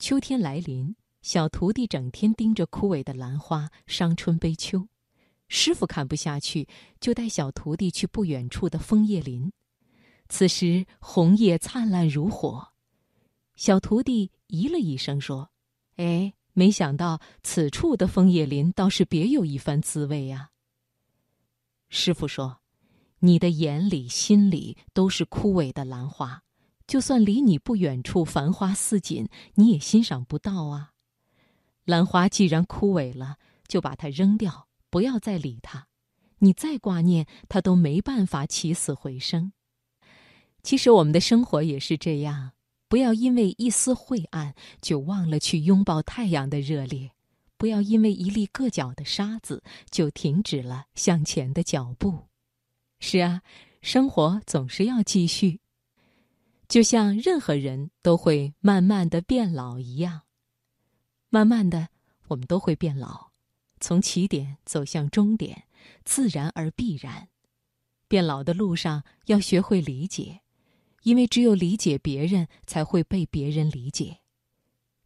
秋天来临，小徒弟整天盯着枯萎的兰花，伤春悲秋。师傅看不下去，就带小徒弟去不远处的枫叶林。此时红叶灿烂如火，小徒弟咦了一声说：“哎，没想到此处的枫叶林倒是别有一番滋味呀。”师傅说：“你的眼里、心里都是枯萎的兰花。”就算离你不远处繁花似锦，你也欣赏不到啊。兰花既然枯萎了，就把它扔掉，不要再理它。你再挂念它，都没办法起死回生。其实我们的生活也是这样，不要因为一丝晦暗就忘了去拥抱太阳的热烈，不要因为一粒硌脚的沙子就停止了向前的脚步。是啊，生活总是要继续。就像任何人都会慢慢的变老一样，慢慢的我们都会变老，从起点走向终点，自然而必然。变老的路上要学会理解，因为只有理解别人，才会被别人理解。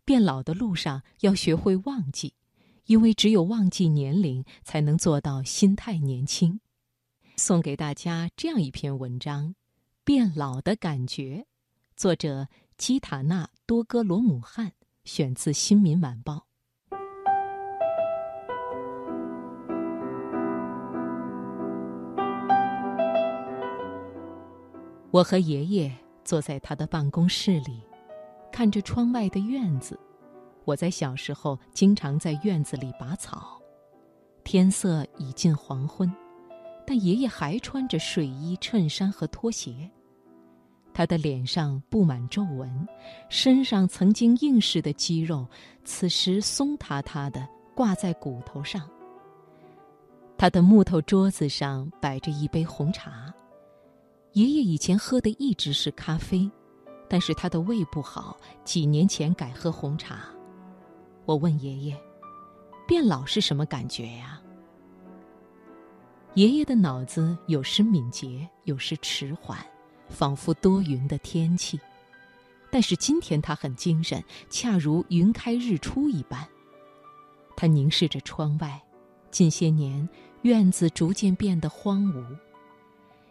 变老的路上要学会忘记，因为只有忘记年龄，才能做到心态年轻。送给大家这样一篇文章：变老的感觉。作者基塔纳多戈罗姆汉选自《新民晚报》。我和爷爷坐在他的办公室里，看着窗外的院子。我在小时候经常在院子里拔草。天色已近黄昏，但爷爷还穿着睡衣、衬衫和拖鞋。他的脸上布满皱纹，身上曾经硬实的肌肉，此时松塌塌的挂在骨头上。他的木头桌子上摆着一杯红茶，爷爷以前喝的一直是咖啡，但是他的胃不好，几年前改喝红茶。我问爷爷：“变老是什么感觉呀？”爷爷的脑子有时敏捷，有时迟缓。仿佛多云的天气，但是今天他很精神，恰如云开日出一般。他凝视着窗外，近些年院子逐渐变得荒芜。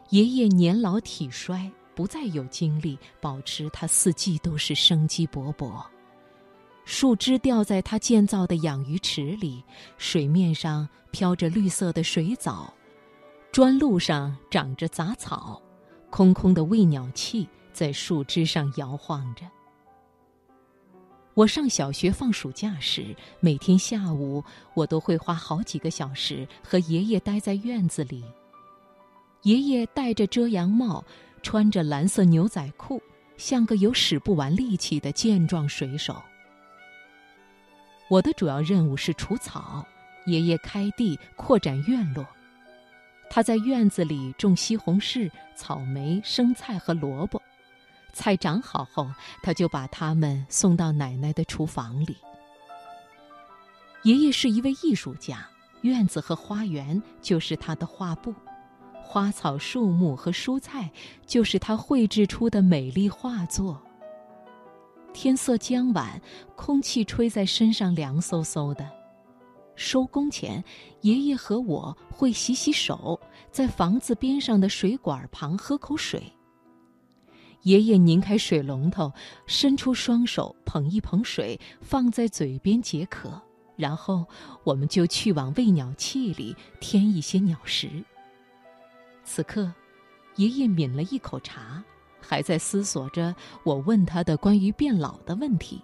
爷爷年老体衰，不再有精力保持他四季都是生机勃勃。树枝掉在他建造的养鱼池里，水面上飘着绿色的水藻，砖路上长着杂草。空空的喂鸟器在树枝上摇晃着。我上小学放暑假时，每天下午我都会花好几个小时和爷爷待在院子里。爷爷戴着遮阳帽，穿着蓝色牛仔裤，像个有使不完力气的健壮水手。我的主要任务是除草，爷爷开地扩展院落。他在院子里种西红柿、草莓、生菜和萝卜，菜长好后，他就把它们送到奶奶的厨房里。爷爷是一位艺术家，院子和花园就是他的画布，花草树木和蔬菜就是他绘制出的美丽画作。天色将晚，空气吹在身上凉飕飕的。收工前，爷爷和我会洗洗手，在房子边上的水管旁喝口水。爷爷拧开水龙头，伸出双手捧一捧水，放在嘴边解渴，然后我们就去往喂鸟器里添一些鸟食。此刻，爷爷抿了一口茶，还在思索着我问他的关于变老的问题。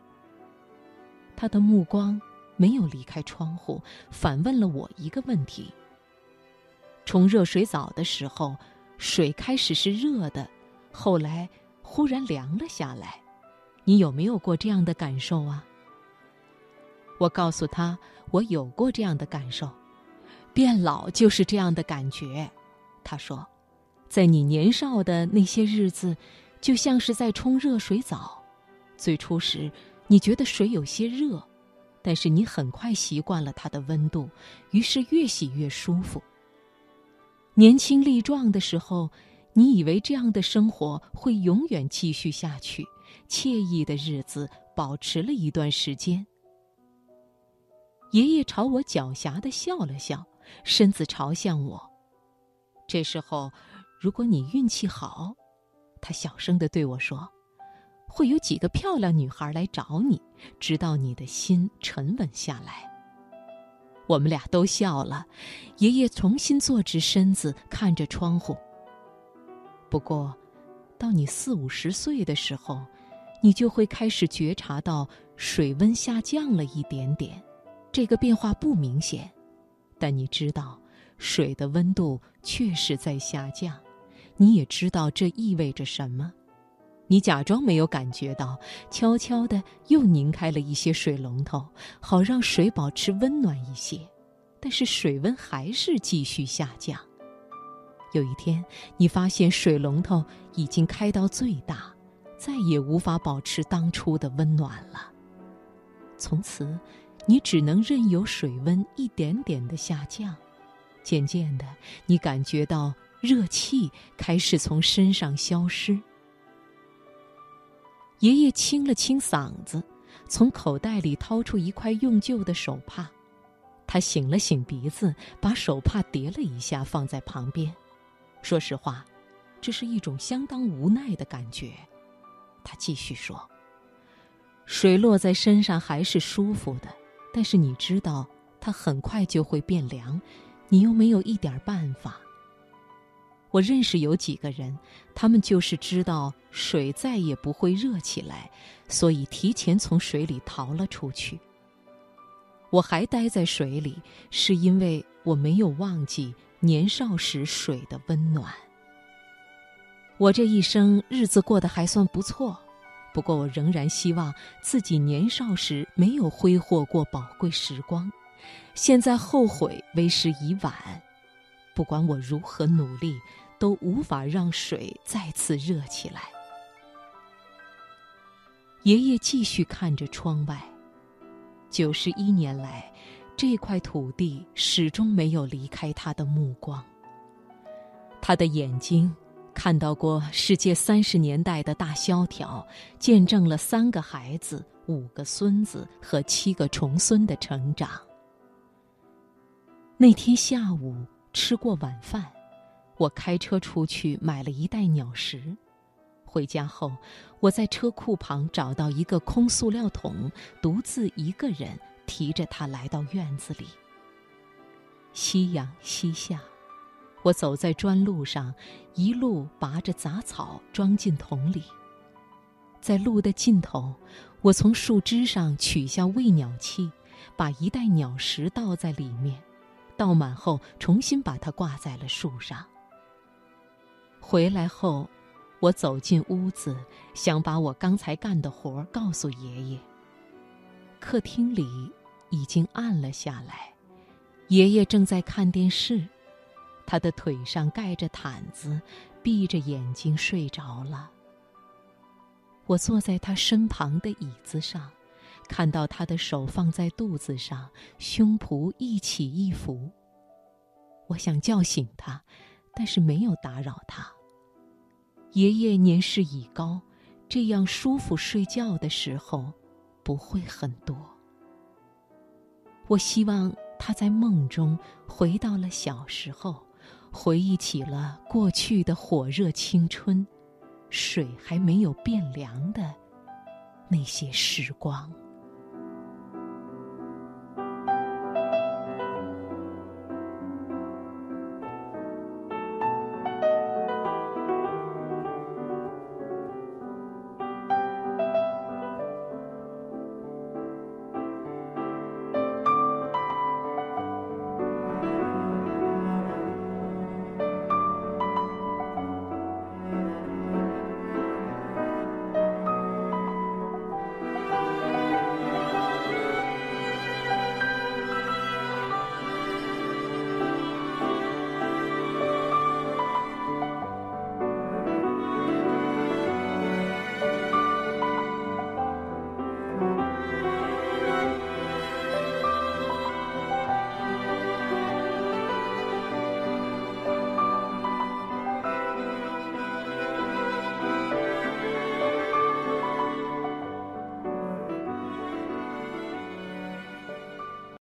他的目光。没有离开窗户，反问了我一个问题：冲热水澡的时候，水开始是热的，后来忽然凉了下来，你有没有过这样的感受啊？我告诉他，我有过这样的感受，变老就是这样的感觉。他说，在你年少的那些日子，就像是在冲热水澡，最初时你觉得水有些热。但是你很快习惯了它的温度，于是越洗越舒服。年轻力壮的时候，你以为这样的生活会永远继续下去，惬意的日子保持了一段时间。爷爷朝我狡黠的笑了笑，身子朝向我。这时候，如果你运气好，他小声的对我说，会有几个漂亮女孩来找你，直到你的心沉稳下来。我们俩都笑了。爷爷重新坐直身子，看着窗户。不过，到你四五十岁的时候，你就会开始觉察到水温下降了一点点。这个变化不明显，但你知道，水的温度确实在下降。你也知道这意味着什么。你假装没有感觉到，悄悄地又拧开了一些水龙头，好让水保持温暖一些。但是水温还是继续下降。有一天，你发现水龙头已经开到最大，再也无法保持当初的温暖了。从此。你只能任由水温一点点的下降，渐渐的，你感觉到热气开始从身上消失。爷爷清了清嗓子，从口袋里掏出一块用旧的手帕，他擤了擤鼻子，把手帕叠了一下放在旁边。说实话，这是一种相当无奈的感觉。他继续说：“水落在身上还是舒服的。”但是你知道，它很快就会变凉，你又没有一点办法。我认识有几个人，他们就是知道水再也不会热起来，所以提前从水里逃了出去。我还待在水里，是因为我没有忘记年少时水的温暖。我这一生日子过得还算不错。不过，我仍然希望自己年少时没有挥霍过宝贵时光，现在后悔为时已晚。不管我如何努力，都无法让水再次热起来。爷爷继续看着窗外，九十一年来，这块土地始终没有离开他的目光。他的眼睛。看到过世界三十年代的大萧条，见证了三个孩子、五个孙子和七个重孙的成长。那天下午吃过晚饭，我开车出去买了一袋鸟食。回家后，我在车库旁找到一个空塑料桶，独自一个人提着它来到院子里。夕阳西下。我走在砖路上，一路拔着杂草装进桶里。在路的尽头，我从树枝上取下喂鸟器，把一袋鸟食倒在里面，倒满后重新把它挂在了树上。回来后，我走进屋子，想把我刚才干的活告诉爷爷。客厅里已经暗了下来，爷爷正在看电视。他的腿上盖着毯子，闭着眼睛睡着了。我坐在他身旁的椅子上，看到他的手放在肚子上，胸脯一起一伏。我想叫醒他，但是没有打扰他。爷爷年事已高，这样舒服睡觉的时候不会很多。我希望他在梦中回到了小时候。回忆起了过去的火热青春，水还没有变凉的那些时光。